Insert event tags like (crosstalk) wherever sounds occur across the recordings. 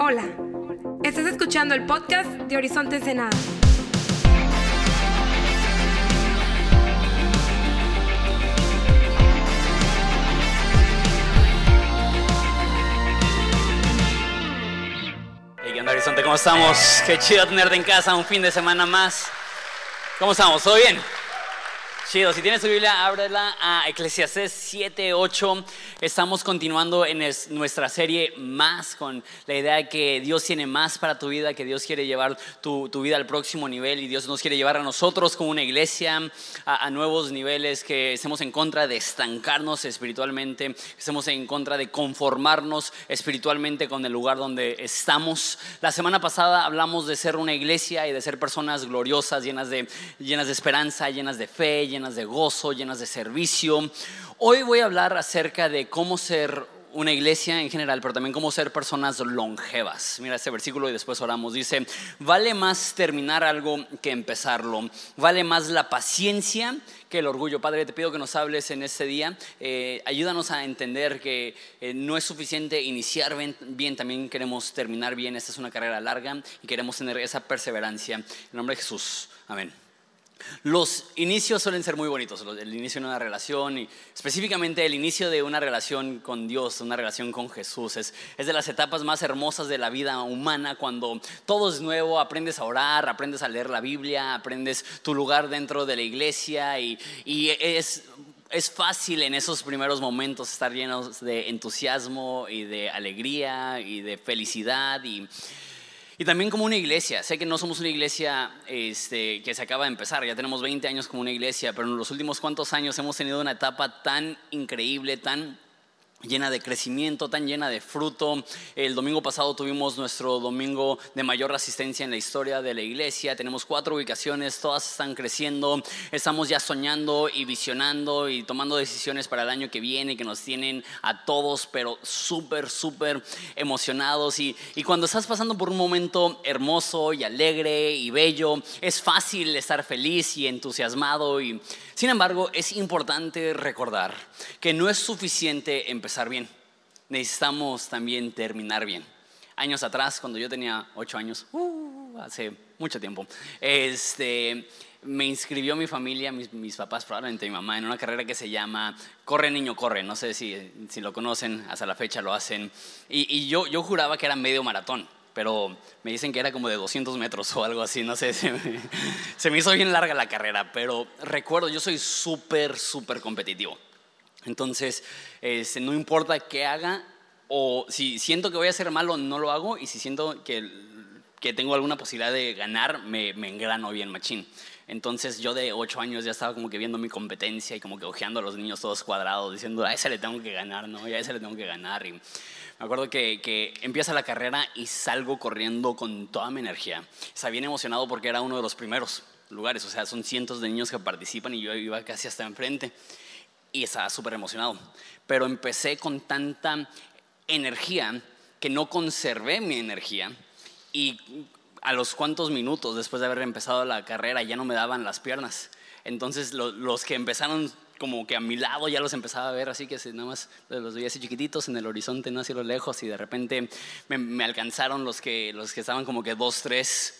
Hola, estás escuchando el podcast de Horizonte Ensenada. Hey, ¿qué onda, Horizonte? ¿Cómo estamos? Qué chido tenerte en casa un fin de semana más. ¿Cómo estamos? ¿Todo bien? Chido, si tienes tu Biblia, ábrela a Eclesiastés 7, 8. Estamos continuando en es- nuestra serie más con la idea de que Dios tiene más para tu vida, que Dios quiere llevar tu, tu vida al próximo nivel y Dios nos quiere llevar a nosotros como una iglesia a, a nuevos niveles, que estemos en contra de estancarnos espiritualmente, que estemos en contra de conformarnos espiritualmente con el lugar donde estamos. La semana pasada hablamos de ser una iglesia y de ser personas gloriosas, llenas de, llenas de esperanza, llenas de fe, llenas de gozo, llenas de servicio. Hoy voy a hablar acerca de cómo ser una iglesia en general, pero también cómo ser personas longevas. Mira este versículo y después oramos. Dice, vale más terminar algo que empezarlo. Vale más la paciencia que el orgullo. Padre, te pido que nos hables en este día. Eh, ayúdanos a entender que eh, no es suficiente iniciar bien, bien, también queremos terminar bien. Esta es una carrera larga y queremos tener esa perseverancia. En nombre de Jesús. Amén. Los inicios suelen ser muy bonitos, el inicio de una relación y específicamente el inicio de una relación con Dios, una relación con Jesús. Es, es de las etapas más hermosas de la vida humana cuando todo es nuevo, aprendes a orar, aprendes a leer la Biblia, aprendes tu lugar dentro de la iglesia y, y es, es fácil en esos primeros momentos estar llenos de entusiasmo y de alegría y de felicidad y... Y también como una iglesia. Sé que no somos una iglesia este, que se acaba de empezar, ya tenemos 20 años como una iglesia, pero en los últimos cuantos años hemos tenido una etapa tan increíble, tan llena de crecimiento, tan llena de fruto. El domingo pasado tuvimos nuestro domingo de mayor asistencia en la historia de la iglesia. Tenemos cuatro ubicaciones, todas están creciendo. Estamos ya soñando y visionando y tomando decisiones para el año que viene que nos tienen a todos, pero súper, súper emocionados. Y, y cuando estás pasando por un momento hermoso y alegre y bello, es fácil estar feliz y entusiasmado. Y, sin embargo, es importante recordar que no es suficiente empezar bien. Necesitamos también terminar bien. Años atrás, cuando yo tenía ocho años, uh, hace mucho tiempo, este, me inscribió mi familia, mis, mis papás, probablemente mi mamá, en una carrera que se llama Corre Niño Corre. No sé si, si lo conocen, hasta la fecha lo hacen. Y, y yo, yo juraba que era medio maratón pero me dicen que era como de 200 metros o algo así, no sé, (laughs) se me, se me hizo bien larga la carrera, pero recuerdo, yo soy súper, súper competitivo. Entonces, este, no importa qué haga, o si siento que voy a ser malo, no lo hago, y si siento que, que tengo alguna posibilidad de ganar, me, me engrano bien, machín. Entonces yo de 8 años ya estaba como que viendo mi competencia y como que ojeando a los niños todos cuadrados, diciendo, a ese le tengo que ganar, ¿no? Y a ese le tengo que ganar. Me acuerdo que, que empieza la carrera y salgo corriendo con toda mi energía. Estaba bien emocionado porque era uno de los primeros lugares, o sea, son cientos de niños que participan y yo iba casi hasta enfrente y estaba súper emocionado. Pero empecé con tanta energía que no conservé mi energía y a los cuantos minutos después de haber empezado la carrera ya no me daban las piernas. Entonces lo- los que empezaron como que a mi lado ya los empezaba a ver así que nada más los veía así chiquititos en el horizonte, no así lo lejos y de repente me, alcanzaron los que, los que estaban como que dos, tres.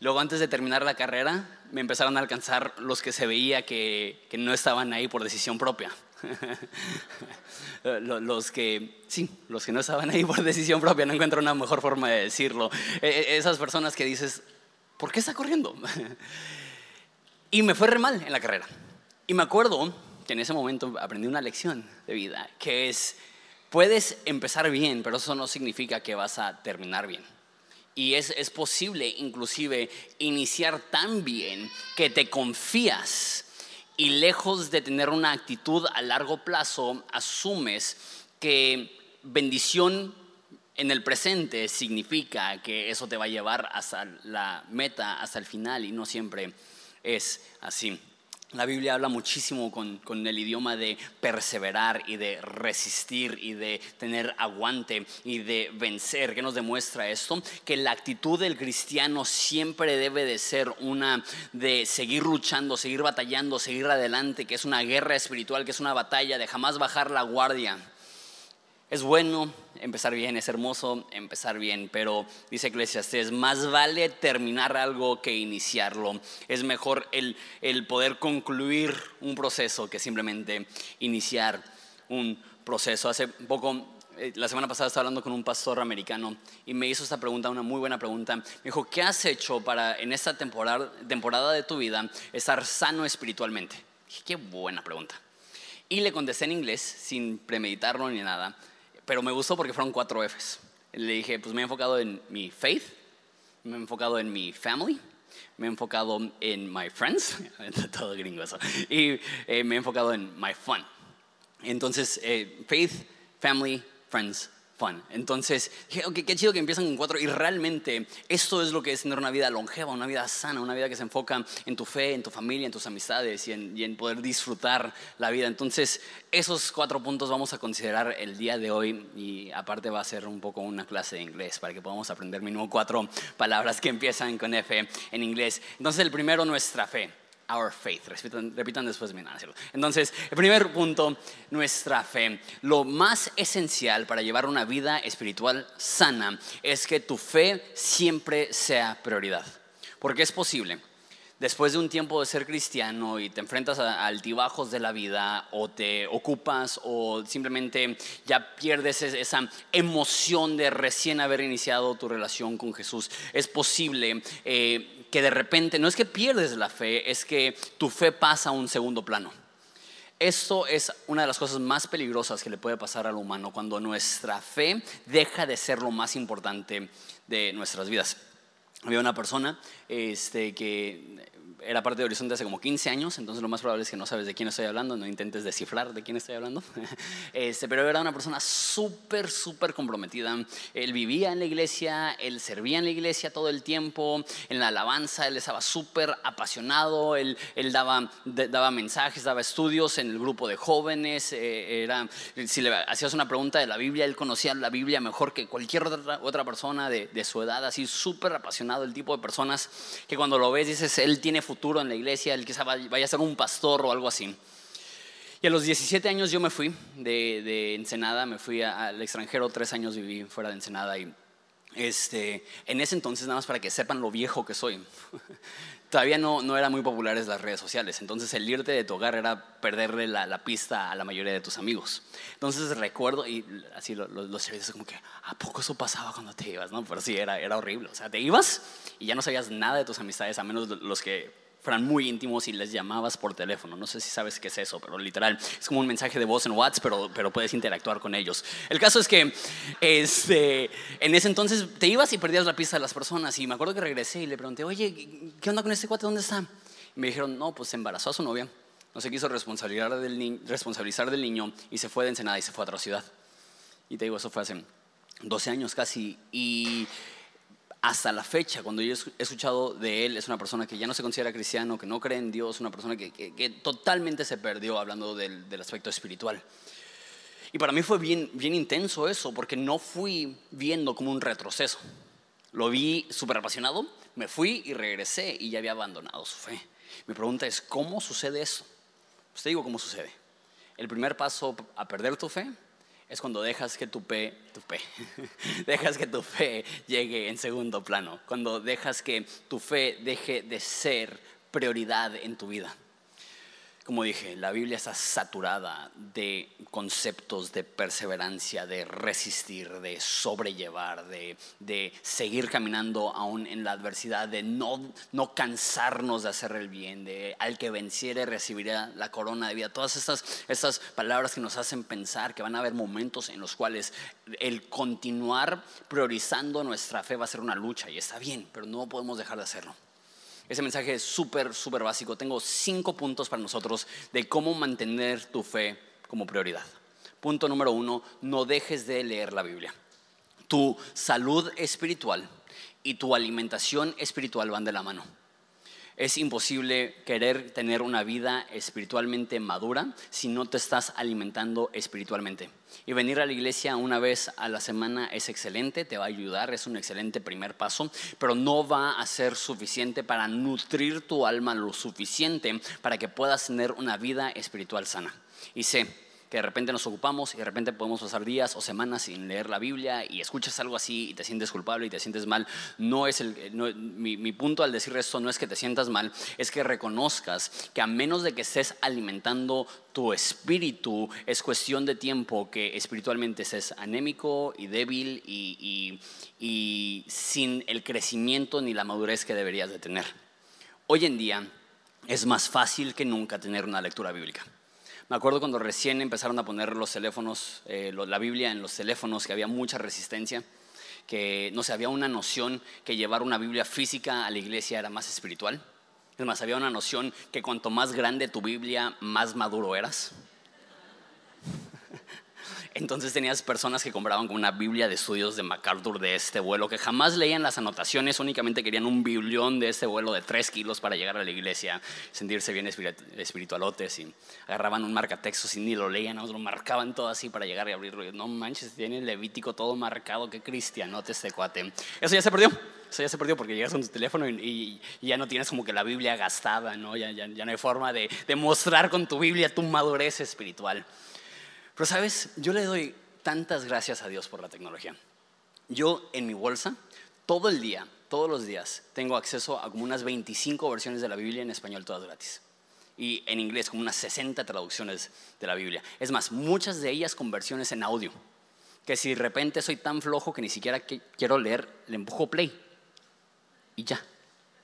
Luego antes de terminar la carrera me empezaron a alcanzar los que se veía que no estaban ahí por decisión propia. (laughs) Lo- los que, sí, los que no estaban ahí por decisión propia, no encuentro una mejor forma de decirlo. Eh, eh, Esas personas que dices, ¿por qué está corriendo? (laughs) Y me fue re mal en la carrera. Y me acuerdo que en ese momento aprendí una lección de vida, que es, puedes empezar bien, pero eso no significa que vas a terminar bien. Y es, es posible inclusive iniciar tan bien que te confías y lejos de tener una actitud a largo plazo, asumes que bendición en el presente significa que eso te va a llevar hasta la meta, hasta el final, y no siempre es así. La Biblia habla muchísimo con, con, el idioma de perseverar y de resistir y de tener aguante y de vencer. ¿Qué nos demuestra esto? Que la actitud del cristiano siempre debe de ser una de seguir luchando, seguir batallando, seguir adelante, que es una guerra espiritual, que es una batalla de jamás bajar la guardia. Es bueno empezar bien, es hermoso empezar bien, pero dice Eclesiastes, más vale terminar algo que iniciarlo. Es mejor el, el poder concluir un proceso que simplemente iniciar un proceso. Hace poco eh, la semana pasada estaba hablando con un pastor americano y me hizo esta pregunta, una muy buena pregunta. Me dijo, ¿qué has hecho para en esta temporada, temporada de tu vida estar sano espiritualmente? Dije, qué buena pregunta. Y le contesté en inglés, sin premeditarlo ni nada, pero me gustó porque fueron cuatro Fs. Le dije, pues me he enfocado en mi faith, me he enfocado en mi family, me he enfocado en my friends, (laughs) todo gringo y eh, me he enfocado en my fun. Entonces, eh, faith, family, friends, Entonces, dije, ok, qué chido que empiezan con cuatro. Y realmente esto es lo que es tener una vida longeva, una vida sana, una vida que se enfoca en tu fe, en tu familia, en tus amistades y en, y en poder disfrutar la vida. Entonces, esos cuatro puntos vamos a considerar el día de hoy. Y aparte va a ser un poco una clase de inglés para que podamos aprender mínimo cuatro palabras que empiezan con F en inglés. Entonces, el primero, nuestra fe our faith. Repitan, repitan después de mí. Entonces, el primer punto, nuestra fe. Lo más esencial para llevar una vida espiritual sana es que tu fe siempre sea prioridad. Porque es posible. Después de un tiempo de ser cristiano y te enfrentas a altibajos de la vida o te ocupas o simplemente ya pierdes esa emoción de recién haber iniciado tu relación con Jesús, es posible eh, que de repente, no es que pierdes la fe, es que tu fe pasa a un segundo plano. Esto es una de las cosas más peligrosas que le puede pasar al humano cuando nuestra fe deja de ser lo más importante de nuestras vidas. Había una persona este, que era parte de Horizonte hace como 15 años, entonces lo más probable es que no sabes de quién estoy hablando, no intentes descifrar de quién estoy hablando. (laughs) Este, pero era una persona súper, súper comprometida. Él vivía en la iglesia, él servía en la iglesia todo el tiempo, en la alabanza, él estaba súper apasionado, él, él daba, daba mensajes, daba estudios en el grupo de jóvenes. Eh, era, si le hacías una pregunta de la Biblia, él conocía la Biblia mejor que cualquier otra, otra persona de, de su edad, así súper apasionado, el tipo de personas que cuando lo ves dices, él tiene futuro en la iglesia, él quizá vaya a ser un pastor o algo así. Y a los 17 años yo me fui de, de Ensenada, me fui al extranjero, tres años viví fuera de Ensenada y este, en ese entonces, nada más para que sepan lo viejo que soy, (laughs) todavía no, no eran muy populares las redes sociales. Entonces, el irte de tu hogar era perderle la, la pista a la mayoría de tus amigos. Entonces, recuerdo, y así los, los servicios, como que, ¿a poco eso pasaba cuando te ibas? ¿no? Pero sí, era, era horrible. O sea, te ibas y ya no sabías nada de tus amistades, a menos los que fueran muy íntimos y les llamabas por teléfono. No sé si sabes qué es eso, pero literal es como un mensaje de voz en WhatsApp, pero, pero puedes interactuar con ellos. El caso es que este, en ese entonces te ibas y perdías la pista de las personas. Y me acuerdo que regresé y le pregunté, oye, ¿qué onda con este cuate? ¿Dónde está? Y me dijeron, no, pues se embarazó a su novia. No se quiso responsabilizar del, responsabilizar del niño y se fue de Ensenada y se fue a otra ciudad. Y te digo, eso fue hace 12 años casi. Y hasta la fecha, cuando yo he escuchado de él, es una persona que ya no se considera cristiano, que no cree en Dios, una persona que, totalmente se perdió hablando del, aspecto espiritual. Y para mí fue bien, bien intenso eso, porque no fui viendo como un retroceso. Lo vi súper apasionado, me fui y regresé y ya había abandonado su fe. Mi pregunta es, ¿cómo sucede eso? Pues te digo cómo sucede. El primer paso a perder tu fe es cuando dejas que tu fe, tu fe, (laughs) dejas que tu fe llegue en segundo plano, cuando dejas que tu fe deje de ser prioridad en tu vida. Como dije, la Biblia está saturada de conceptos de perseverancia, de resistir, de sobrellevar, de, seguir caminando aún en la adversidad, de no, no cansarnos de hacer el bien, de al que venciere recibirá la corona de vida. Todas estas, estas palabras que nos hacen pensar que van a haber momentos en los cuales el continuar priorizando nuestra fe va a ser una lucha y está bien, pero no podemos dejar de hacerlo. Ese mensaje es súper, súper básico. Tengo cinco puntos para nosotros de cómo mantener tu fe como prioridad. Punto número uno, no dejes de leer la Biblia. Tu salud espiritual y tu alimentación espiritual van de la mano. Es imposible querer tener una vida espiritualmente madura si no te estás alimentando espiritualmente. Y venir a la iglesia una vez a la semana es excelente, te va a ayudar, es un excelente primer paso, pero no va a ser suficiente para nutrir tu alma lo suficiente para que puedas tener una vida espiritual sana. Y sé que de repente nos ocupamos y de repente podemos pasar días o semanas sin leer la Biblia y escuchas algo así y te sientes culpable y te sientes mal. No es el, mi, mi punto al decir esto no es que te sientas mal, es que reconozcas que a menos de que estés alimentando tu espíritu, es cuestión de tiempo que espiritualmente estés anémico y débil y, y, y sin el crecimiento ni la madurez que deberías de tener. Hoy en día es más fácil que nunca tener una lectura bíblica. Me acuerdo cuando recién empezaron a poner los teléfonos, eh, la Biblia en los teléfonos, que había mucha resistencia, que no sé, había una noción que llevar una Biblia física a la iglesia era más espiritual. Es más, había una noción que cuanto más grande tu Biblia, más maduro eras. Entonces tenías personas que compraban una Biblia de estudios de MacArthur de este vuelo, que jamás leían las anotaciones, únicamente querían un biblión de este vuelo de tres kilos para llegar a la iglesia, sentirse bien espiritualotes y agarraban un marcatexto y ni lo leían, lo marcaban todo así para llegar y abrirlo. no manches, tiene el Levítico todo marcado, qué cristianote este cuate. Eso ya se perdió. Eso ya se perdió porque llegas con tu teléfono y, ya no tienes como que la Biblia gastada, ¿no? Ya, ya, no hay forma de, de mostrar con tu Biblia tu madurez espiritual. Pero sabes, yo le doy tantas gracias a Dios por la tecnología. Yo en mi bolsa, todo el día, todos los días, tengo acceso a como unas 25 versiones de la Biblia en español, todas gratis. Y en inglés, como unas 60 traducciones de la Biblia. Es más, muchas de ellas con versiones en audio. Que si de repente soy tan flojo que ni siquiera quiero leer, le empujo play. Y ya.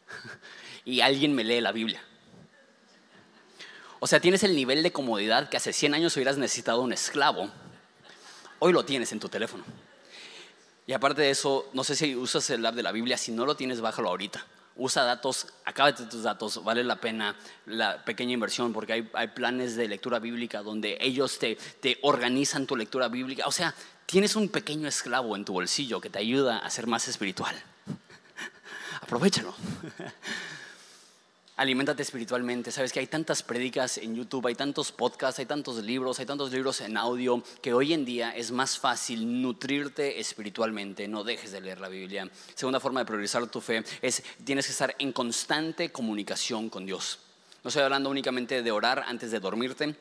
(laughs) Y alguien me lee la Biblia. O sea, tienes el nivel de comodidad que hace 100 años hubieras necesitado un esclavo. Hoy lo tienes en tu teléfono. Y aparte de eso, no sé si usas el app de la Biblia, si no lo tienes, bájalo ahorita. Usa datos, acábate tus datos, vale la pena la pequeña inversión porque hay, hay planes de lectura bíblica donde ellos te, te organizan tu lectura bíblica. O sea, tienes un pequeño esclavo en tu bolsillo que te ayuda a ser más espiritual. (laughs) Aprovechalo. (laughs) Aliméntate espiritualmente. Sabes que hay tantas prédicas en YouTube, hay tantos podcasts, hay tantos libros, hay tantos libros en audio que hoy en día es más fácil nutrirte espiritualmente. No dejes de leer la Biblia. Segunda forma de priorizar tu fe es tienes que estar en constante comunicación con Dios. No estoy hablando únicamente de orar antes de dormirte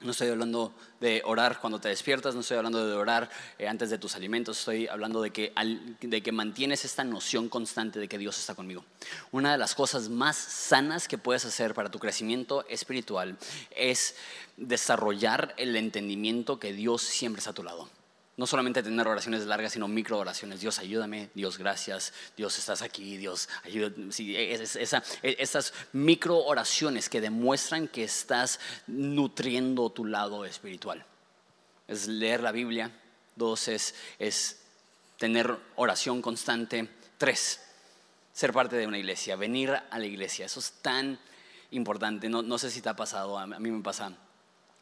no estoy hablando de orar cuando te despiertas, no estoy hablando de orar eh, antes de tus alimentos, estoy hablando de que, de que mantienes esta noción constante de que Dios está conmigo. Una de las cosas más sanas que puedes hacer para tu crecimiento espiritual es desarrollar el entendimiento que Dios siempre está a tu lado. No solamente tener oraciones largas, sino micro oraciones. Dios, ayúdame. Dios, gracias. Dios, estás aquí. Dios, ayúdame. esas micro oraciones que demuestran que estás nutriendo tu lado espiritual. Es leer la Biblia. Dos, es, es tener oración constante. Tres, ser parte de una iglesia, venir a la iglesia. Eso es tan importante. No, no sé si te ha pasado, a mí me pasa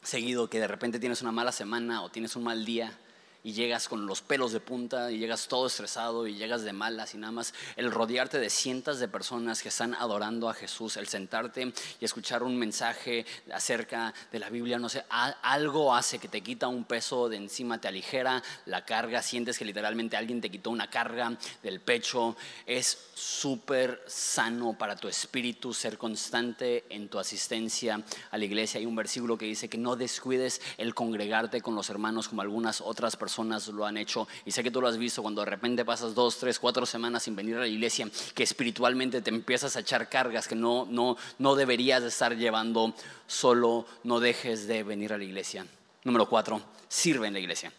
seguido que de repente tienes una mala semana o tienes un mal día y llegas con los pelos de punta y llegas todo estresado y llegas de malas y nada más el rodearte de cientos de personas que están adorando a Jesús, el sentarte y escuchar un mensaje acerca de la Biblia, no sé, algo hace que te quita un peso de encima, te aligera la carga, sientes que literalmente alguien te quitó una carga del pecho, es súper sano para tu espíritu ser constante en tu asistencia a la iglesia. Hay un versículo que dice que no descuides el congregarte con los hermanos como algunas otras personas personas lo han hecho. Y sé que tú lo has visto cuando de repente pasas dos, tres, cuatro semanas sin venir a la iglesia, que espiritualmente te empiezas a echar cargas que no, no, no deberías de estar llevando. Solo no dejes de venir a la iglesia. Número cuatro, sirve en la iglesia.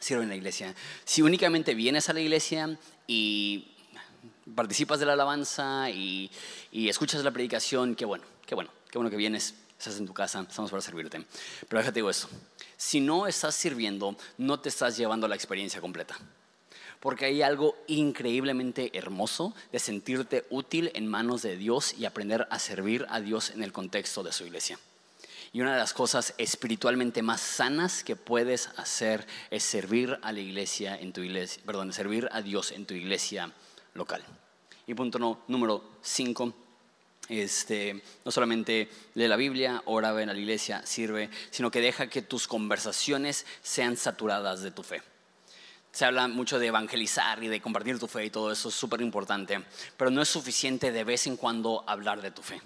Sirve en la iglesia. Si únicamente vienes a la iglesia y participas de la alabanza y, y escuchas la predicación, qué bueno, qué bueno, qué bueno que vienes estás en tu casa, estamos para servirte. Pero déjate digo esto, si no estás sirviendo, no te estás llevando la experiencia completa. Porque hay algo increíblemente hermoso de sentirte útil en manos de Dios y aprender a servir a Dios en el contexto de su iglesia. Y una de las cosas espiritualmente más sanas que puedes hacer es servir a la iglesia en tu iglesia, perdón, servir a Dios en tu iglesia local. Y punto número 5 este, no solamente lee la Biblia, ora, en la iglesia, sirve, sino que deja que tus conversaciones sean saturadas de tu fe. Se habla mucho de evangelizar y de compartir tu fe y todo eso es súper importante, pero no es suficiente de vez en cuando hablar de tu fe.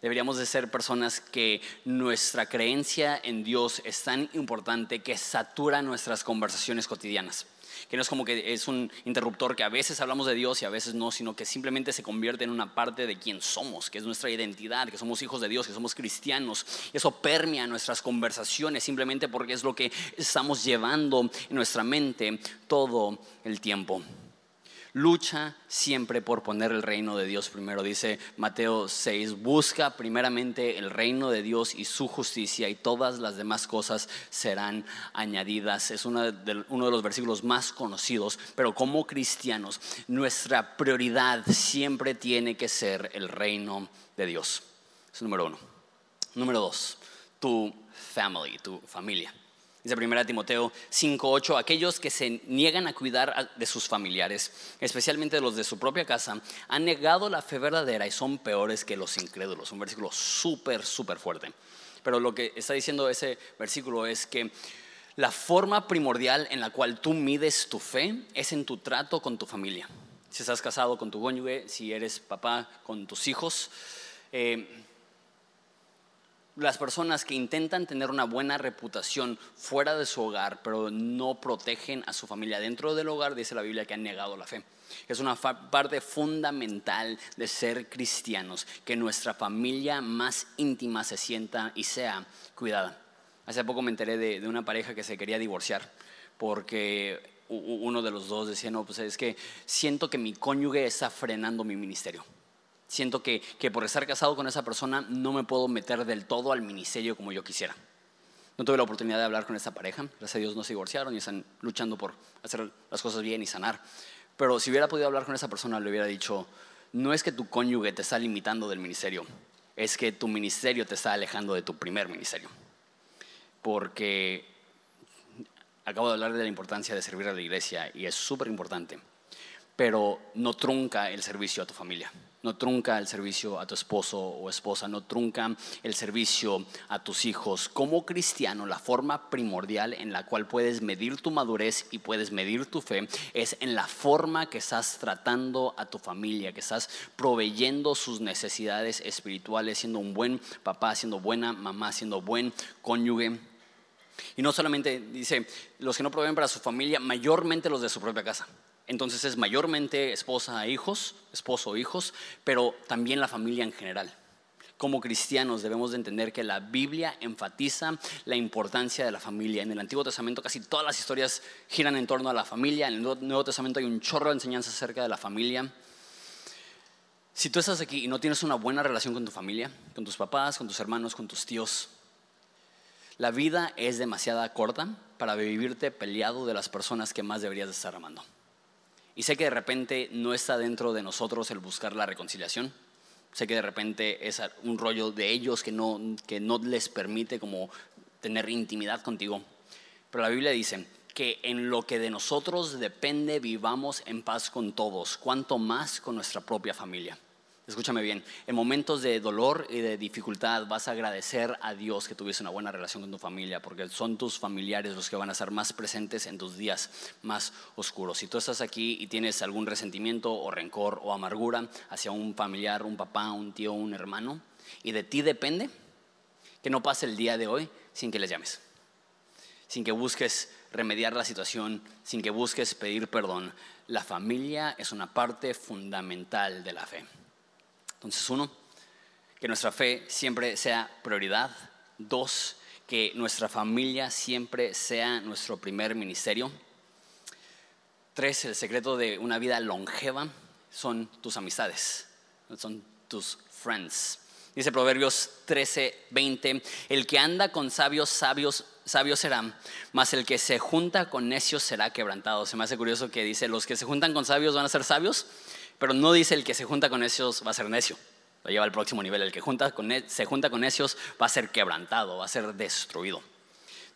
Deberíamos de ser personas que nuestra creencia en Dios es tan importante que satura nuestras conversaciones cotidianas. Que no es como que es un interruptor que a veces hablamos de Dios y a veces no, sino que simplemente se convierte en una parte de quién somos, que es nuestra identidad, que somos hijos de Dios, que somos cristianos. Eso permea nuestras conversaciones simplemente porque es lo que estamos llevando en nuestra mente todo el tiempo. Lucha siempre por poner el reino de Dios primero. Dice Mateo 6, busca primeramente el reino de Dios y su justicia y todas las demás cosas serán añadidas. Es uno de, uno de los versículos más conocidos, pero como cristianos nuestra prioridad siempre tiene que ser el reino de Dios. Es número uno. Número dos, tu family, tu familia. Dice 1 Timoteo 5:8, aquellos que se niegan a cuidar de sus familiares, especialmente los de su propia casa, han negado la fe verdadera y son peores que los incrédulos. Un versículo súper, súper fuerte. Pero lo que está diciendo ese versículo es que la forma primordial en la cual tú mides tu fe es en tu trato con tu familia. Si estás casado con tu cónyuge, si eres papá con tus hijos, eh, las personas que intentan tener una buena reputación fuera de su hogar, pero no protegen a su familia dentro del hogar, dice la Biblia que han negado la fe. Es una parte fundamental de ser cristianos, que nuestra familia más íntima se sienta y sea cuidada. Hace poco me enteré de, una pareja que se quería divorciar porque uno de los dos decía, no, pues es que siento que mi cónyuge está frenando mi ministerio. Siento que, por estar casado con esa persona no me puedo meter del todo al ministerio como yo quisiera. No tuve la oportunidad de hablar con esa pareja, gracias a Dios no se divorciaron y están luchando por hacer las cosas bien y sanar. Pero si hubiera podido hablar con esa persona, le hubiera dicho, no es que tu cónyuge te está limitando del ministerio, es que tu ministerio te está alejando de tu primer ministerio. Porque acabo de hablar de la importancia de servir a la iglesia y es súper importante, pero no trunca el servicio a tu familia no trunca el servicio a tu esposo o esposa, no trunca el servicio a tus hijos. Como cristiano, la forma primordial en la cual puedes medir tu madurez y puedes medir tu fe es en la forma que estás tratando a tu familia, que estás proveyendo sus necesidades espirituales, siendo un buen papá, siendo buena mamá, siendo buen cónyuge. Y no solamente dice, los que no proveen para su familia, mayormente los de su propia casa. Entonces es mayormente esposa e hijos, esposo e hijos, pero también la familia en general. Como cristianos debemos de entender que la Biblia enfatiza la importancia de la familia. En el Antiguo Testamento casi todas las historias giran en torno a la familia. En el Nuevo Testamento hay un chorro de enseñanzas acerca de la familia. Si tú estás aquí y no tienes una buena relación con tu familia, con tus papás, con tus hermanos, con tus tíos, la vida es demasiado corta para vivirte peleado de las personas que más deberías de estar amando. Y sé que de repente no está dentro de nosotros el buscar la reconciliación. Sé que de repente es un rollo de ellos que no, que no les permite como tener intimidad contigo. Pero la Biblia dice que en lo que de nosotros depende vivamos en paz con todos, cuanto más con nuestra propia familia. Escúchame bien, en momentos de dolor y de dificultad vas a agradecer a Dios que tuviese una buena relación con tu familia, porque son tus familiares los que van a ser más presentes en tus días más oscuros. Si tú estás aquí y tienes algún resentimiento o rencor o amargura hacia un familiar, un papá, un tío, un hermano, y de ti depende que no pase el día de hoy sin que les llames, sin que busques remediar la situación, sin que busques pedir perdón. La familia es una parte fundamental de la fe. Entonces, uno, que nuestra fe siempre sea prioridad. Dos, que nuestra familia siempre sea nuestro primer ministerio. Tres, el secreto de una vida longeva son tus amistades, son tus friends. Dice Proverbios 13, 20, el que anda con sabios, sabios, sabios será, mas el que se junta con necios será quebrantado. Se me hace curioso que dice, los que se juntan con sabios van a ser sabios, pero no dice el que se junta con necios va a ser necio. Lo lleva al próximo nivel. El que se junta con necios va a ser quebrantado, va a ser destruido.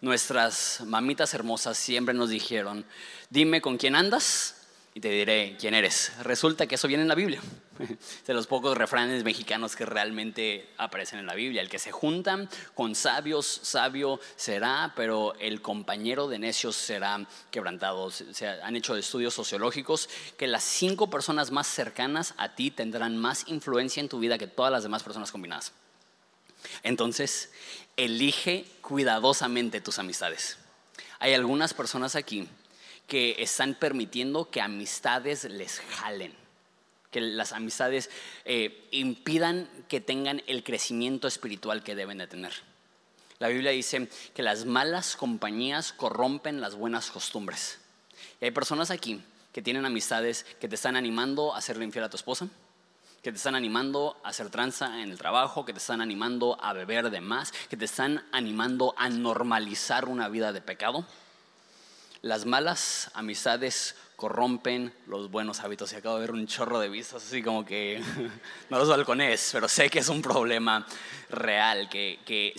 Nuestras mamitas hermosas siempre nos dijeron, dime con quién andas y te diré quién eres. Resulta que eso viene en la Biblia. (laughs) De los pocos refranes mexicanos que realmente aparecen en la Biblia. El que se junta con sabios, sabio será, pero el compañero de necios será quebrantado. Se han hecho estudios sociológicos que las cinco personas más cercanas a ti tendrán más influencia en tu vida que todas las demás personas combinadas. Entonces, elige cuidadosamente tus amistades. Hay algunas personas aquí que están permitiendo que amistades les jalen, que las amistades eh, impidan que tengan el crecimiento espiritual que deben de tener. La Biblia dice que las malas compañías corrompen las buenas costumbres. Y hay personas aquí que tienen amistades que te están animando a hacerle infiel a tu esposa, que te están animando a hacer tranza en el trabajo, que te están animando a beber de más, que te están animando a normalizar una vida de pecado las malas amistades corrompen los buenos hábitos. Y acabo de ver un chorro de vistas, así como que (laughs) no los balcones, pero sé que es un problema real. Que,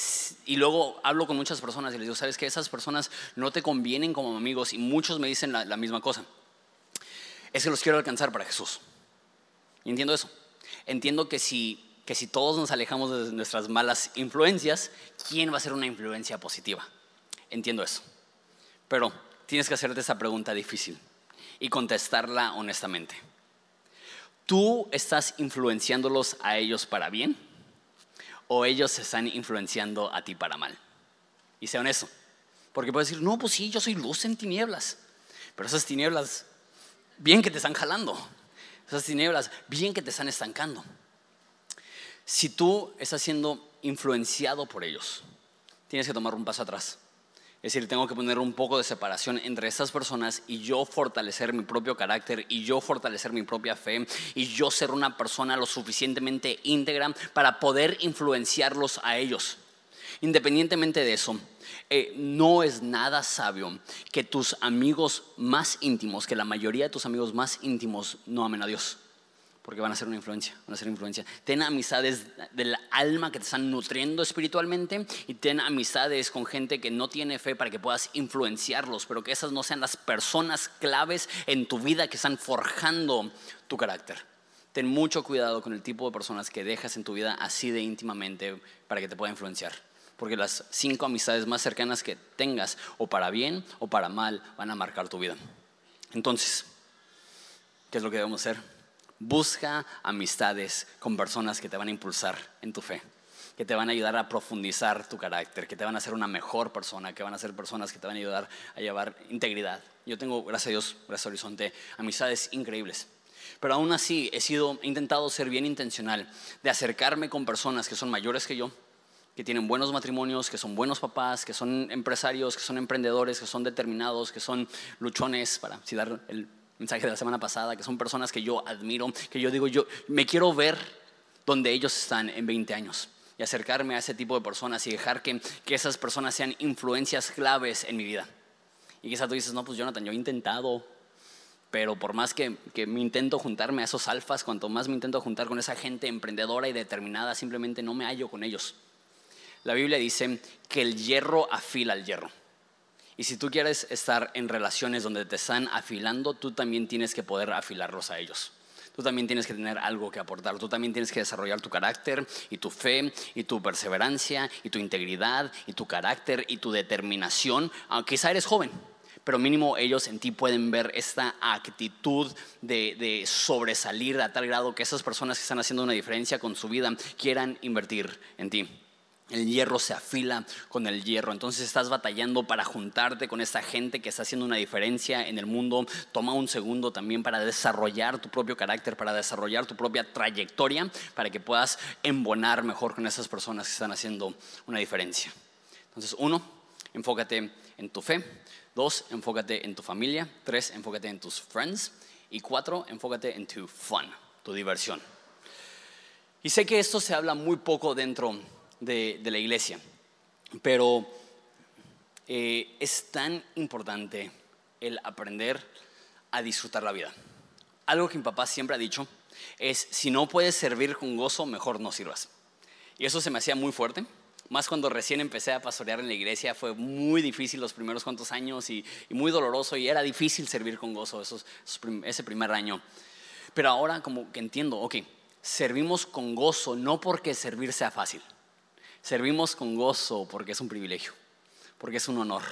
y luego hablo con muchas personas y les digo, ¿sabes que Esas personas no te convienen como amigos y muchos me dicen la, misma cosa. Es que los quiero alcanzar para Jesús. Y entiendo eso. Entiendo que si, que si todos nos alejamos de nuestras malas influencias, ¿quién va a ser una influencia positiva? Entiendo eso. Pero tienes que hacerte esa pregunta difícil y contestarla honestamente. ¿Tú estás influenciándolos a ellos para bien o ellos se están influenciando a ti para mal? Y sea honesto, porque puedes decir, no, pues sí, yo soy luz en tinieblas, pero esas tinieblas, bien que te están jalando, esas tinieblas, bien que te están estancando. Si tú estás siendo influenciado por ellos, tienes que tomar un paso atrás es decir, tengo que poner un poco de separación entre esas personas y yo fortalecer mi propio carácter y yo fortalecer mi propia fe y yo ser una persona lo suficientemente íntegra para poder influenciarlos a ellos. Independientemente de eso, eh, no es nada sabio que tus amigos más íntimos, que la mayoría de tus amigos más íntimos no amen a Dios porque van a ser una influencia, van a ser influencia. Ten amistades del alma que te están nutriendo espiritualmente y ten amistades con gente que no tiene fe para que puedas influenciarlos, pero que esas no sean las personas claves en tu vida que están forjando tu carácter. Ten mucho cuidado con el tipo de personas que dejas en tu vida así de íntimamente para que te pueda influenciar. Porque las cinco amistades más cercanas que tengas, o para bien o para mal, van a marcar tu vida. Entonces, ¿qué es lo que debemos hacer? Busca amistades con personas que te van a impulsar en tu fe, que te van a ayudar a profundizar tu carácter, que te van a hacer una mejor persona, que van a ser personas que te van a ayudar a llevar integridad. Yo tengo, gracias a Dios, gracias a Horizonte, amistades increíbles. Pero aún así he sido, he intentado ser bien intencional de acercarme con personas que son mayores que yo, que tienen buenos matrimonios, que son buenos papás, que son empresarios, que son emprendedores, que son determinados, que son luchones, para si dar el mensaje de la semana pasada, que son personas que yo admiro, que yo digo, yo me quiero ver donde ellos están en 20 años y acercarme a ese tipo de personas y dejar que, que esas personas sean influencias claves en mi vida. Y quizás tú dices, no, pues Jonathan, yo he intentado, pero por más que, que, me intento juntarme a esos alfas, cuanto más me intento juntar con esa gente emprendedora y determinada, simplemente no me hallo con ellos. La Biblia dice que el hierro afila al hierro. Y si tú quieres estar en relaciones donde te están afilando, tú también tienes que poder afilarlos a ellos. Tú también tienes que tener algo que aportar. Tú también tienes que desarrollar tu carácter y tu fe y tu perseverancia y tu integridad y tu carácter y tu determinación. Aunque quizá eres joven, pero mínimo ellos en ti pueden ver esta actitud de, de, sobresalir a tal grado que esas personas que están haciendo una diferencia con su vida quieran invertir en ti. El hierro se afila con el hierro. Entonces estás batallando para juntarte con esa gente que está haciendo una diferencia en el mundo. Toma un segundo también para desarrollar tu propio carácter, para desarrollar tu propia trayectoria, para que puedas embonar mejor con esas personas que están haciendo una diferencia. Entonces, uno, enfócate en tu fe. Dos, enfócate en tu familia. Tres, enfócate en tus friends. Y cuatro, enfócate en tu fun, tu diversión. Y sé que esto se habla muy poco dentro de, la iglesia. Pero eh, es tan importante el aprender a disfrutar la vida. Algo que mi papá siempre ha dicho es, si no puedes servir con gozo, mejor no sirvas. Y eso se me hacía muy fuerte. Más cuando recién empecé a pastorear en la iglesia, fue muy difícil los primeros cuantos años y, muy doloroso y era difícil servir con gozo ese primer año. Pero ahora como que entiendo, ok, servimos con gozo no porque servir sea fácil, servimos con gozo porque es un privilegio, porque es un honor,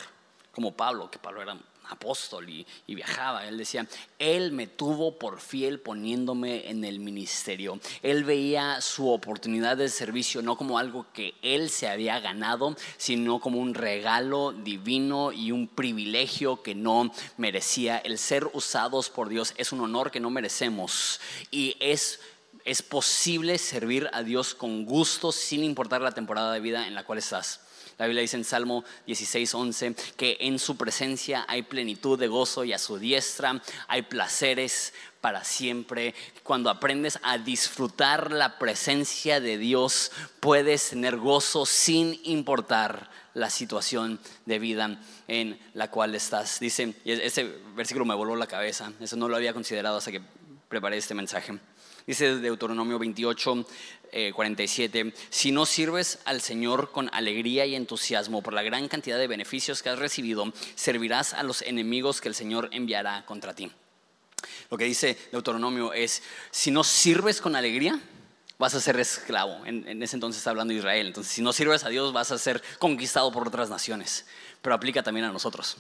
como Pablo, que Pablo era apóstol y, viajaba. Él decía, Él me tuvo por fiel poniéndome en el ministerio. Él veía su oportunidad de servicio no como algo que Él se había ganado, sino como un regalo divino y un privilegio que no merecía. El ser usados por Dios es un honor que no merecemos y es es posible servir a Dios con gusto sin importar la temporada de vida en la cual estás. La Biblia dice en Salmo 16, 11 que en su presencia hay plenitud de gozo y a su diestra hay placeres para siempre. Cuando aprendes a disfrutar la presencia de Dios, puedes tener gozo sin importar la situación de vida en la cual estás. Dice, y ese versículo me voló la cabeza, eso no lo había considerado hasta que preparé este mensaje. Dice Deuteronomio 28, 47, eh, si no sirves al Señor con alegría y entusiasmo por la gran cantidad de beneficios que has recibido, servirás a los enemigos que el Señor enviará contra ti. Lo que dice Deuteronomio es, si no sirves con alegría, vas a ser esclavo. En, en, ese entonces está hablando Israel. Entonces, si no sirves a Dios, vas a ser conquistado por otras naciones. Pero aplica también a nosotros.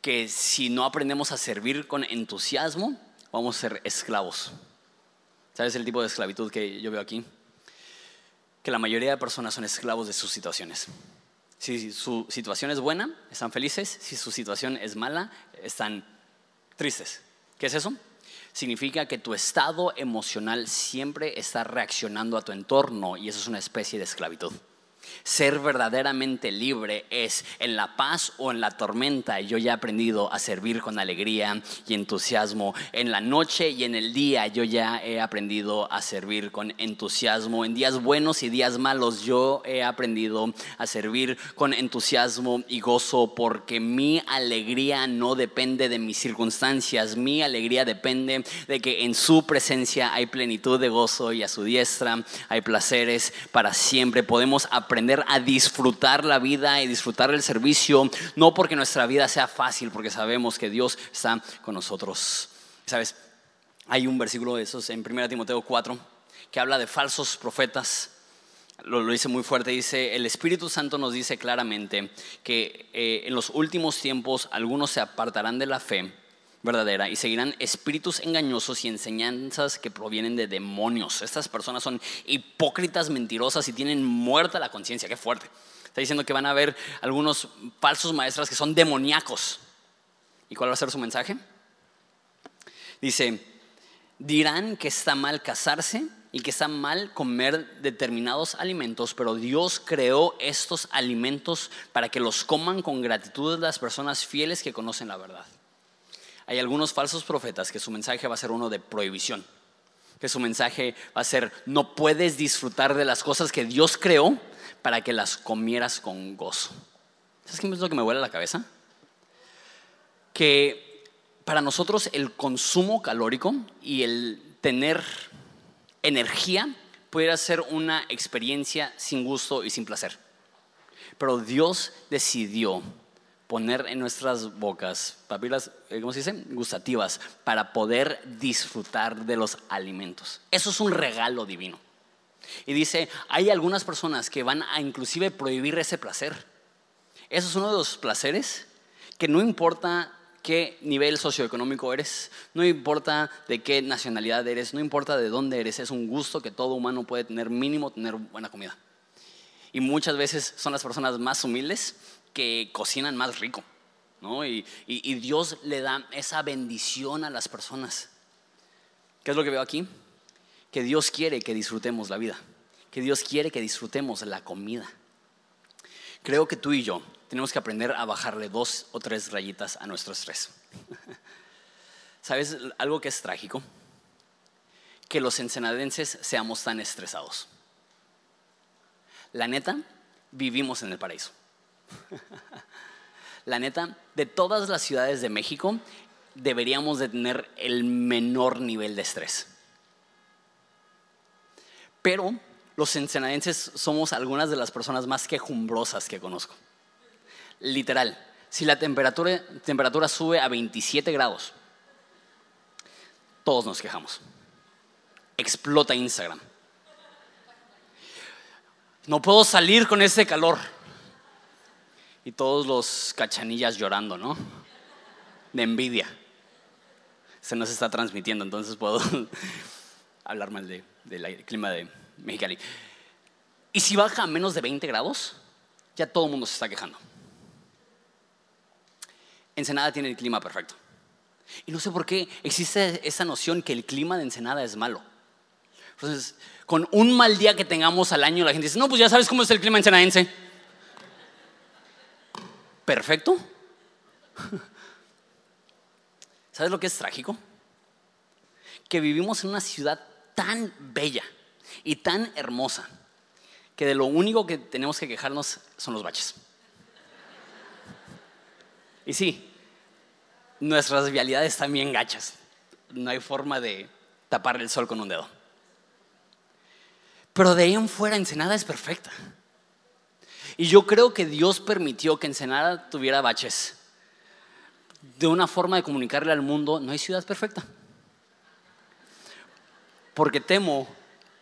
Que si no aprendemos a servir con entusiasmo, vamos a ser esclavos. ¿Sabes el tipo de esclavitud que yo veo aquí? Que la mayoría de personas son esclavos de sus situaciones. Si su situación es buena, están felices. Si su situación es mala, están tristes. ¿Qué es eso? Significa que tu estado emocional siempre está reaccionando a tu entorno y eso es una especie de esclavitud. Ser verdaderamente libre es en la paz o en la tormenta. Yo ya he aprendido a servir con alegría y entusiasmo. En la noche y en el día yo ya he aprendido a servir con entusiasmo. En días buenos y días malos yo he aprendido a servir con entusiasmo y gozo porque mi alegría no depende de mis circunstancias. Mi alegría depende de que en su presencia hay plenitud de gozo y a su diestra hay placeres para siempre. Podemos aprender aprender a disfrutar la vida y disfrutar el servicio, no porque nuestra vida sea fácil, porque sabemos que Dios está con nosotros. ¿Sabes? Hay un versículo de esos en 1 Timoteo 4 que habla de falsos profetas. Lo, lo, dice muy fuerte, dice, el Espíritu Santo nos dice claramente que eh, en los últimos tiempos algunos se apartarán de la fe verdadera y seguirán espíritus engañosos y enseñanzas que provienen de demonios. Estas personas son hipócritas, mentirosas y tienen muerta la conciencia. Qué fuerte. Está diciendo que van a haber algunos falsos maestros que son demoníacos. ¿Y cuál va a ser su mensaje? Dice, dirán que está mal casarse y que está mal comer determinados alimentos, pero Dios creó estos alimentos para que los coman con gratitud las personas fieles que conocen la verdad. Hay algunos falsos profetas que su mensaje va a ser uno de prohibición, que su mensaje va a ser no puedes disfrutar de las cosas que Dios creó para que las comieras con gozo. ¿Sabes qué es lo que me vuela la cabeza? Que para nosotros el consumo calórico y el tener energía pudiera ser una experiencia sin gusto y sin placer. Pero Dios decidió poner en nuestras bocas papilas, eh, ¿cómo se dice? Gustativas, para poder disfrutar de los alimentos. Eso es un regalo divino. Y dice, hay algunas personas que van a inclusive prohibir ese placer. Eso es uno de los placeres que no importa qué nivel socioeconómico eres, no importa de qué nacionalidad eres, no importa de dónde eres, es un gusto que todo humano puede tener mínimo, tener buena comida. Y muchas veces son las personas más humildes que cocinan más rico. ¿no? Y, Dios le da esa bendición a las personas. ¿Qué es lo que veo aquí? Que Dios quiere que disfrutemos la vida, que Dios quiere que disfrutemos la comida. Creo que tú y yo tenemos que aprender a bajarle dos o tres rayitas a nuestro estrés. (laughs) ¿Sabes algo que es trágico? Que los ensenadenses seamos tan estresados. La neta, vivimos en el paraíso. (laughs) La neta, de todas las ciudades de México, deberíamos de tener el menor nivel de estrés. Pero los ensenadenses somos algunas de las personas más quejumbrosas que conozco. Literal, si la temperatura, temperatura sube a 27 grados, todos nos quejamos. Explota Instagram. No puedo salir con ese calor. Y todos los cachanillas llorando, ¿no? De envidia. Se nos está transmitiendo, entonces puedo (laughs) hablar mal del clima de Mexicali. Y si baja a menos de 20 grados, ya todo el mundo se está quejando. Ensenada tiene el clima perfecto. Y no sé por qué existe esa noción que el clima de Ensenada es malo. Entonces, con un mal día que tengamos al año, la gente dice, no, pues ya sabes cómo es el clima ensenadense. Perfecto. (laughs) ¿Sabes lo que es trágico? Que vivimos en una ciudad tan bella y tan hermosa que de lo único que tenemos que quejarnos son los baches. Y sí, nuestras vialidades están bien gachas. No hay forma de tapar el sol con un dedo. Pero de ahí en fuera Ensenada es perfecta. Y yo creo que Dios permitió que Ensenada tuviera baches. De una forma de comunicarle al mundo, no hay ciudad perfecta. Porque temo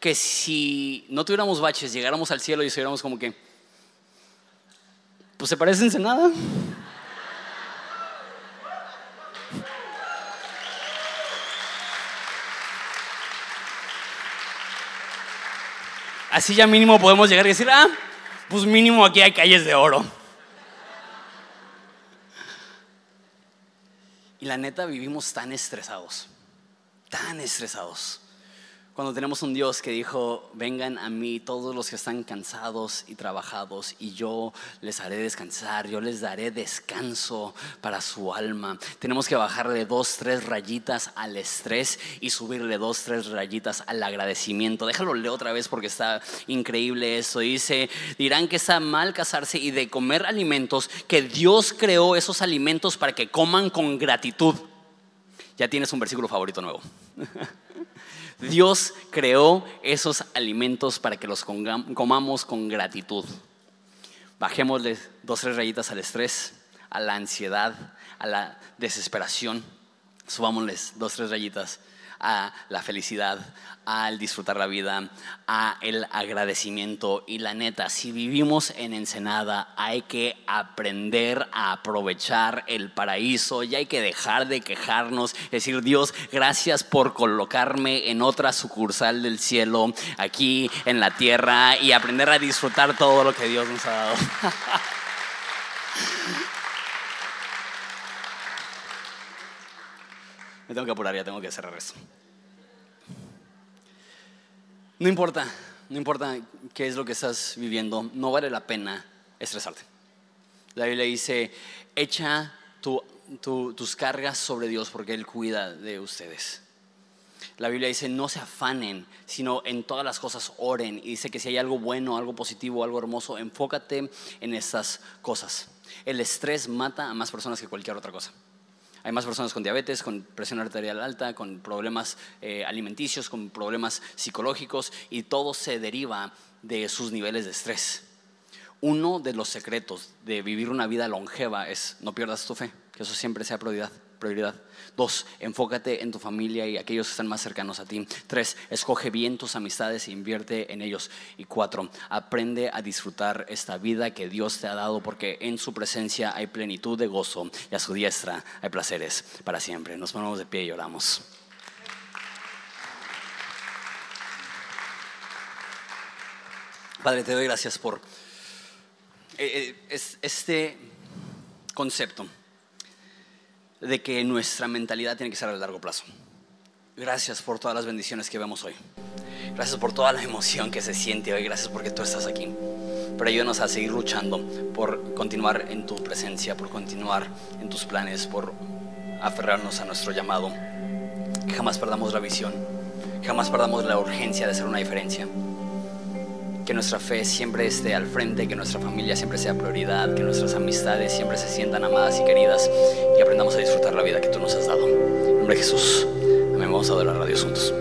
que si no tuviéramos baches, llegáramos al cielo y estuviéramos como que, pues se parece Ensenada. Así ya mínimo podemos llegar y decir, ah, pues mínimo aquí hay calles de oro. Y la neta vivimos tan estresados, tan estresados. Cuando tenemos un Dios que dijo, vengan a mí todos los que están cansados y trabajados y yo les haré descansar, yo les daré descanso para su alma. Tenemos que bajarle dos, tres rayitas al estrés y subirle dos, tres rayitas al agradecimiento. Déjalo leer otra vez porque está increíble eso. Dice, dirán que está mal casarse y de comer alimentos, que Dios creó esos alimentos para que coman con gratitud. Ya tienes un versículo favorito nuevo. (laughs) Dios creó esos alimentos para que los comamos con gratitud. Bajémosle dos, tres rayitas al estrés, a la ansiedad, a la desesperación. Subámosles dos, tres rayitas a la felicidad, al disfrutar la vida, a el agradecimiento y la neta, si vivimos en Ensenada hay que aprender a aprovechar el paraíso y hay que dejar de quejarnos, decir Dios, gracias por colocarme en otra sucursal del cielo aquí en la tierra y aprender a disfrutar todo lo que Dios nos ha dado. (laughs) Tengo que apurar, ya tengo que cerrar eso. No importa, no importa qué es lo que estás viviendo, no vale la pena estresarte. La Biblia dice, echa tus cargas sobre Dios porque Él cuida de ustedes. La Biblia dice, no se afanen, sino en todas las cosas oren. Y dice que si hay algo bueno, algo positivo, algo hermoso, enfócate en esas cosas. El estrés mata a más personas que cualquier otra cosa. Hay más personas con diabetes, con presión arterial alta, con problemas eh, alimenticios, con problemas psicológicos y todo se deriva de sus niveles de estrés. Uno de los secretos de vivir una vida longeva es no pierdas tu fe, que eso siempre sea prioridad prioridad. Dos, enfócate en tu familia y aquellos que están más cercanos a ti. Tres, escoge bien tus amistades e invierte en ellos. Y cuatro, aprende a disfrutar esta vida que Dios te ha dado porque en su presencia hay plenitud de gozo y a su diestra hay placeres para siempre. Nos ponemos de pie y oramos. Padre, te doy gracias por eh, eh, este concepto de que nuestra mentalidad tiene que ser a largo plazo. Gracias por todas las bendiciones que vemos hoy. Gracias por toda la emoción que se siente hoy. Gracias porque tú estás aquí. Pero ayúdanos a seguir luchando por continuar en tu presencia, por continuar en tus planes, por aferrarnos a nuestro llamado. Que jamás perdamos la visión, que jamás perdamos la urgencia de hacer una diferencia que nuestra fe siempre esté al frente, que nuestra familia siempre sea prioridad, que nuestras amistades siempre se sientan amadas y queridas y aprendamos a disfrutar la vida que tú nos has dado. En nombre de Jesús, amén. Vamos a adorar a Dios juntos.